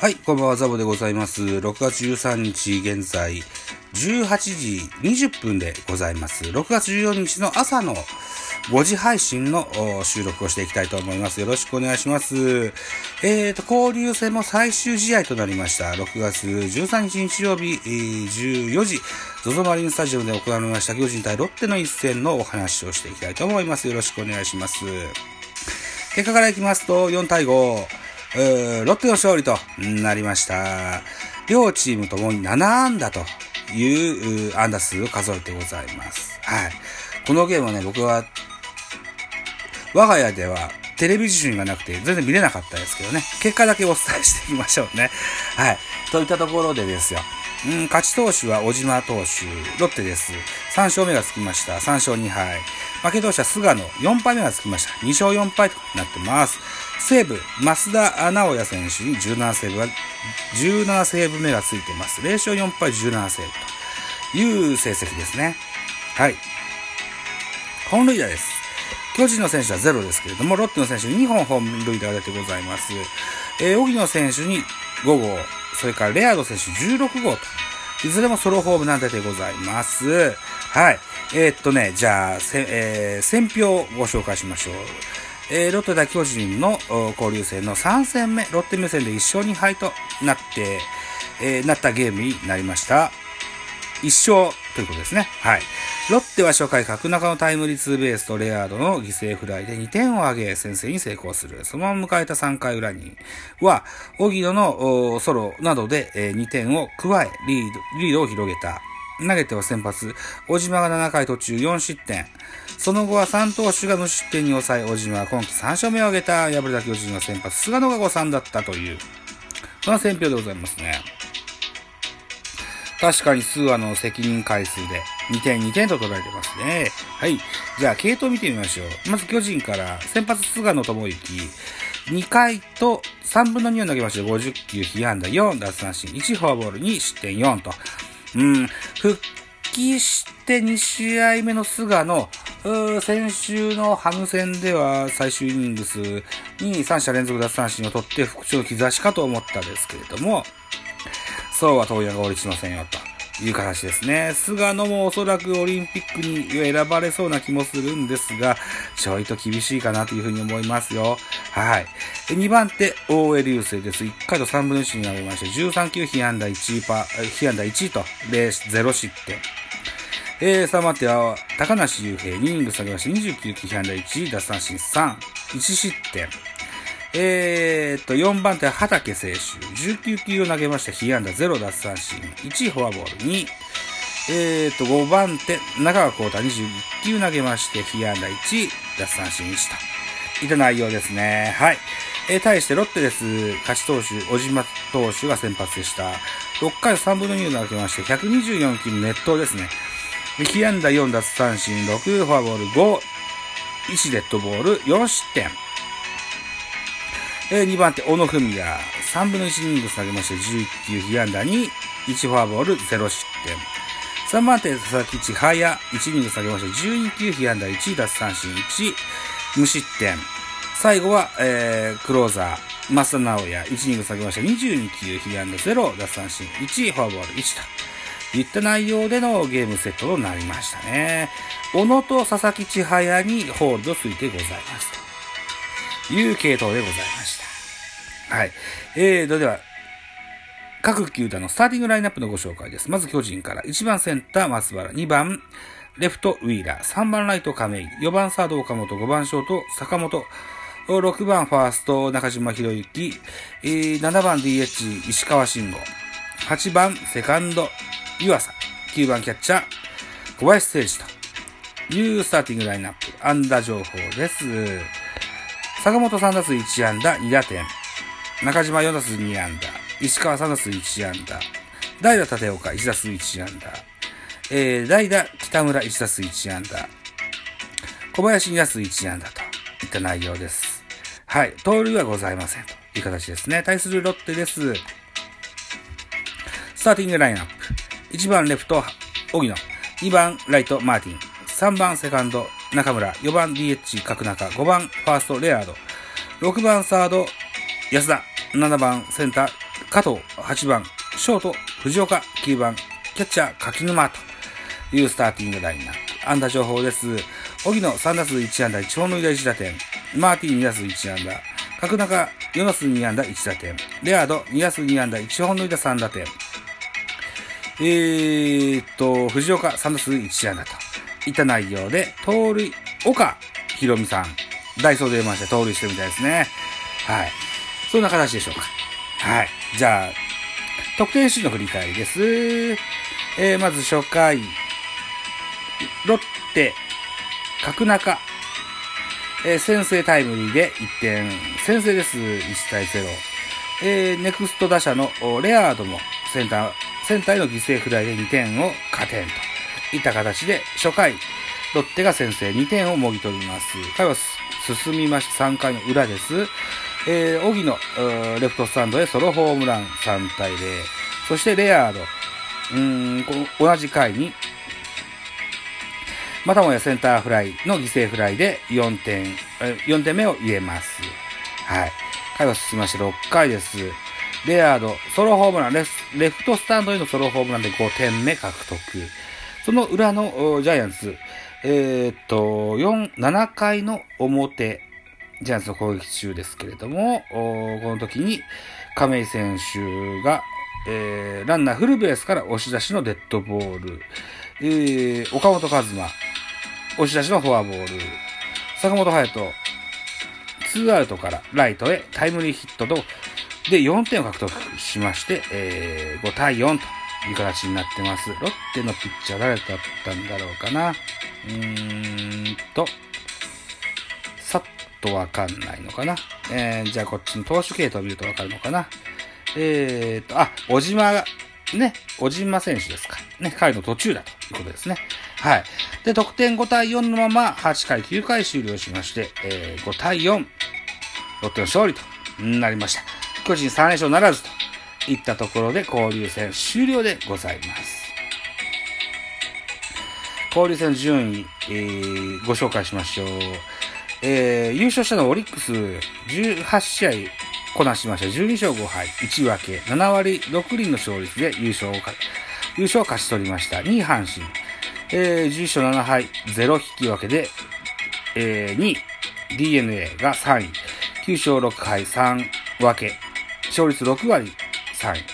はい、こんばんは、ザボでございます。6月13日現在、18時20分でございます。6月14日の朝の5時配信の収録をしていきたいと思います。よろしくお願いします。えーと、交流戦も最終試合となりました。6月13日日曜日、14時、ZOZO マリンスタジオで行われました巨人対ロッテの一戦のお話をしていきたいと思います。よろしくお願いします。結果からいきますと、4対5、えーロッテの勝利となりました。両チームともに7安打という安打数を数えてございます。はい。このゲームはね、僕は、我が家ではテレビ受信がなくて全然見れなかったですけどね、結果だけお伝えしていきましょうね。はい。といったところでですよ。うん、勝ち投手は小島投手、ロッテです。3勝目がつきました。3勝2敗。負け投手は菅野、4敗目がつきました。2勝4敗となってます。西武、増田直也選手に17セーブが、17セーブ目がついてます。0勝4敗17セーブという成績ですね。はい。本塁打です。巨人の選手はゼロですけれども、ロッテの選手に2本本塁打が出てございます。えー、荻野選手に5号、それからレアード選手16号と、いずれもソロホームなんででございます。はい。えーっとね、じゃあ、せえー選票をご紹介しましょう。えーロッテ対巨人の交流戦の3戦目、ロッテ目線で1勝2敗となって、えーなったゲームになりました。1勝ということですね。はい。ロッテは初回、角中のタイムリーツーベースとレアードの犠牲フライで2点を挙げ、先制に成功する。そのまま迎えた3回裏には、荻野のソロなどで、えー2点を加え、リード、リードを広げた。投げては先発、小島が7回途中4失点。その後は3投手が無失点に抑え、小島は今季3勝目を挙げた、敗れた巨人の先発、菅野が誤算だったという、その選票でございますね。確かに数話の責任回数で2点2点と取られてますね。はい。じゃあ、系統見てみましょう。まず巨人から先発菅野智之。2回と3分の2を投げまして50球、被安打4、奪三振1、フォアボール2、失点4と。うん、復帰して2試合目の菅野、先週のハム戦では最終イニングスに3者連続奪三振を取って復調の兆しかと思ったんですけれども、そうは問屋が降りしませんよ、という形ですね。菅野もおそらくオリンピックに選ばれそうな気もするんですが、ちょいと厳しいかなというふうに思いますよ。はい。2番手、大江流星です。1回と3分の1になりまして、13球被安打1パ、被安打1と、0失点。えー、3番手は、高梨雄平、2イニング下げまして、29球被安打1、奪三振3、1失点。えーっと、4番手は畑選手。19球を投げました。被安打0奪三振。1フォアボール2。えーっと、5番手、中川幸太21球投げまして、被安打1奪三振1と。いった内容ですね。はい。えー、対してロッテです。勝ち投手、小島投手が先発でした。6回3分の2を投げまして、124球の熱投ですね。で被安打4奪三振、6フォアボール5、1デッドボール、4失点。えー2番手、小野文也。3分の1イニングス投げまして、19被安打に、1フォアボール、0失点。3番手、佐々木千早。1イニングス投げまして、12球被安打1、奪三振1、無失点。最後は、えー、クローザー、増田直也。1イニングス投げまして、22球被安打0、奪三振1、フォアボール1と。いった内容でのゲームセットとなりましたね。小野と佐々木千早にホールドついてございます。いう系統でございました。はい。えーと、では、各球団のスターティングラインナップのご紹介です。まず巨人から。1番センター松原、2番レフトウィーラー、3番ライト亀井、4番サード岡本、5番ショート坂本、6番ファースト中島博之、えー7番 DH 石川慎吾、8番セカンド湯浅、9番キャッチャー小林誠司というスターティングラインナップ、安打情報です。坂本3打数1安打2打点。中島4打数2安打。石川3打数1安打。代打立岡1打数1安打。えー、代打北村1打数1安打。小林2打数1安打といった内容です。はい。盗塁はございませんという形ですね。対するロッテです。スターティングラインナップ。1番レフト、荻野。2番ライト、マーティン。3番セカンド、中村。4番 DH、角中。5番ファースト、レアード。6番サード、安田。7番センター、加藤8番、ショート藤岡9番、キャッチャー柿沼というスターティングラインナップ。安打情報です。荻野3打数1安打1本塁打1打点。マーティン2打数1安打。角中4打数2安打1打点。レアード2打数2安打1本塁打3打点。えーっと、藤岡3打数1安打といた内容で、盗塁、岡ひろみさん、ダイソーで出まして盗塁してるみたいですね。はい。そんな形でしょうか。はい。じゃあ、得点シーンの振り返りです。えー、まず初回、ロッテ、角中、えー、先制タイムリーで1点、先制です、1対0。えー、ネクスト打者のレアードもセンター、センターへの犠牲フライで2点を加点といた形で、初回、ロッテが先制2点をもぎ取ります。回は進みまして3回の裏です。えー、荻野、レフトスタンドへソロホームラン3対0。そしてレアード、うん、同じ回にまたもやセンターフライの犠牲フライで4点、4点目を入れます。はい。回は進みまして6回です。レアード、ソロホームランレフ、レフトスタンドへのソロホームランで5点目獲得。その裏のジャイアンツ、えー、っと、4、7回の表、ジャイアンツの攻撃中ですけれども、この時に亀井選手が、えー、ランナーフルベースから押し出しのデッドボール、えー、岡本和真、押し出しのフォアボール。坂本隼人、ツーアウトからライトへタイムリーヒットと、で、4点を獲得しまして、えー、5対4と。いう形になってます。ロッテのピッチャー誰だったんだろうかな。うーんと、さっとわかんないのかな。えー、じゃあこっちの投手系統を見るとわかるのかな。えーと、あ、小島が、ね、小島選手ですか。ね、彼の途中だということですね。はい。で、得点5対4のまま8回9回終了しまして、えー、5対4、ロッテの勝利となりました。巨人3連勝ならずといったところで交流戦終了でございます。交流戦順位、えー、ご紹介しましょう。えー、優勝したのはオリックス18試合こなしました。12勝5敗、1分け、7割6厘の勝率で優勝を優勝を勝ち取りました。2位阪神。えー、11勝7敗、0引き分けで、えー、2位、DNA が3位、9勝6敗3分け、勝率6割3位、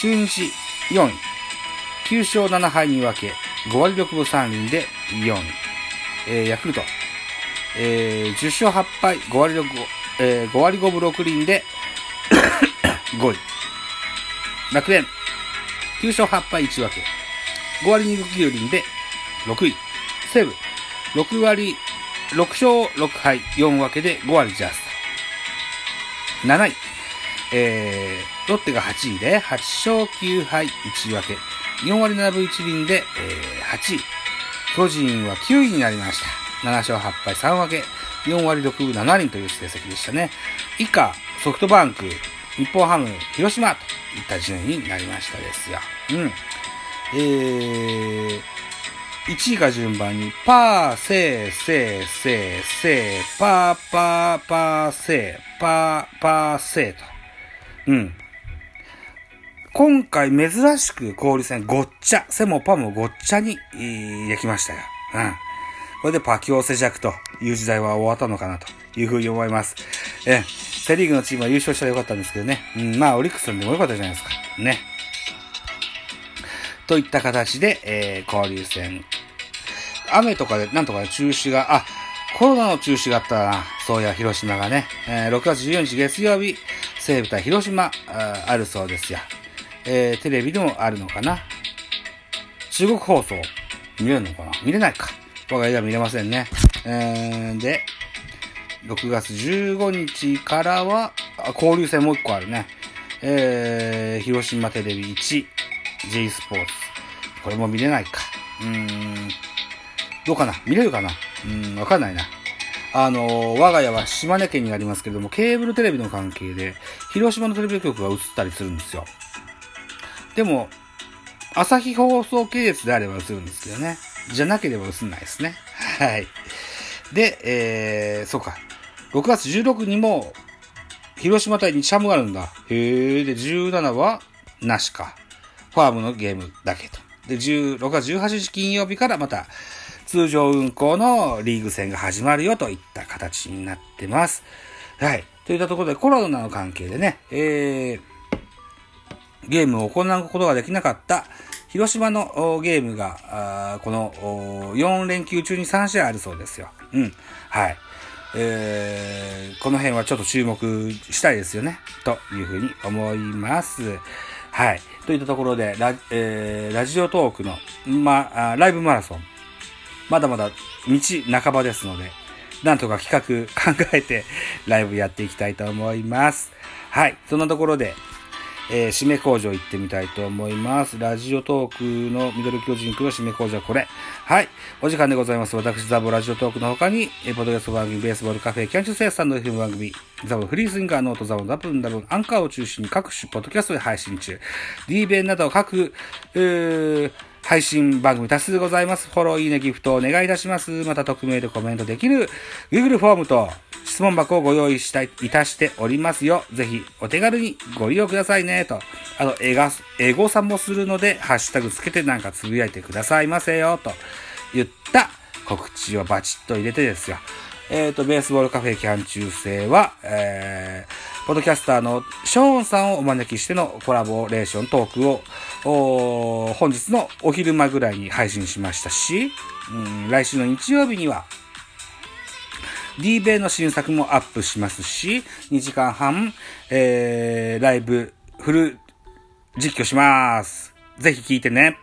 中日4位、9勝7敗2分け、5割6分3厘で4位、えー、ヤクルト、えー、10勝8敗、5割6、えー、5割5分6厘で 5位、楽天、9勝8敗1分け、5割2分9厘で6位。西武、6割、6勝6敗4分けで5割ジャスト。7位、えー、ロッテが8位で8勝9敗1分け。4割7分1厘で、えー、8位。巨人は9位になりました。7勝8敗3分け。4割6分7厘という成績でしたね。以下、ソフトバンク、日本ハム、広島といった順位になりましたですよ。うん。えー、1位が順番に、パー、セー、セー、セー、セー、パー、パー、パー、セー、パー、パー、セーと。うん。今回珍しく氷戦ごっちゃ、セもパもごっちゃに、できましたよ。うん。これでパキオセ弱という時代は終わったのかなというふうに思います。え、セリーグのチームは優勝したらよかったんですけどね。うん、まあ、オリックスさんでもよかったじゃないですか。ね。といった形で、えー、交流戦。雨とかで、なんとか中止が、あ、コロナの中止があったな。そうや、広島がね。えー、6月14日月曜日、西武対広島あ、あるそうですよ。えー、テレビでもあるのかな？中国放送、見れるのかな？見れないか。我が家では見れませんね。えー、で、6月15日からは、交流戦もう一個あるね。えー、広島テレビ1、J スポーツ。これも見れないか。うーん。どうかな？見れるかな？うん、わかんないな。あの、我が家は島根県にありますけれども、ケーブルテレビの関係で、広島のテレビ局が映ったりするんですよ。でも、朝日放送系列であれば映るんですけどね。じゃなければ映んないですね。はい。で、えー、そうか。6月16にも、広島対日ハムがあるんだ。へえ。で、17はなしか。ファームのゲームだけと。で、16月18日金曜日からまた通常運行のリーグ戦が始まるよといった形になってます。はい。といったところでコロナの関係でね、えー、ゲームを行うことができなかった広島のゲームが、この4連休中に3試合あるそうですよ。うん。はい。えー、この辺はちょっと注目したいですよね。というふうに思います。はい。といったところで、ラ,、えー、ラジオトークの、ま、ライブマラソン。まだまだ道半ばですので、なんとか企画考えてライブやっていきたいと思います。はい。そんなところで、えー、締め工場行ってみたいと思います。ラジオトークのミドル巨人区の締め工場はこれ。はい。お時間でございます。私、ザボラジオトークの他に、えー、ポドキャスト番組、ベースボールカフェ、キャンチューセースタンド FM 番組、ザボフリースインガーノート、ザボダブンダブン、アンカーを中心に各種ポッドキャストで配信中。D 弁など各、えー、配信番組多数ございます。フォロー、いいね、ギフトお願いいたします。また匿名でコメントできる Google フォームと質問箱をご用意したい、いたしておりますよ。ぜひお手軽にご利用くださいね。と。あと、エガ、エゴさもするので、ハッシュタグつけてなんかつぶやいてくださいませよ。と言った告知をバチッと入れてですよ。えっ、ー、と、ベースボールカフェキャン中世は、えー、ポッドキャスターのショーンさんをお招きしてのコラボレーショントークを、本日のお昼間ぐらいに配信しましたし、うん、来週の日曜日には、D ベイの新作もアップしますし、2時間半、えー、ライブ、フル実況します。ぜひ聞いてね。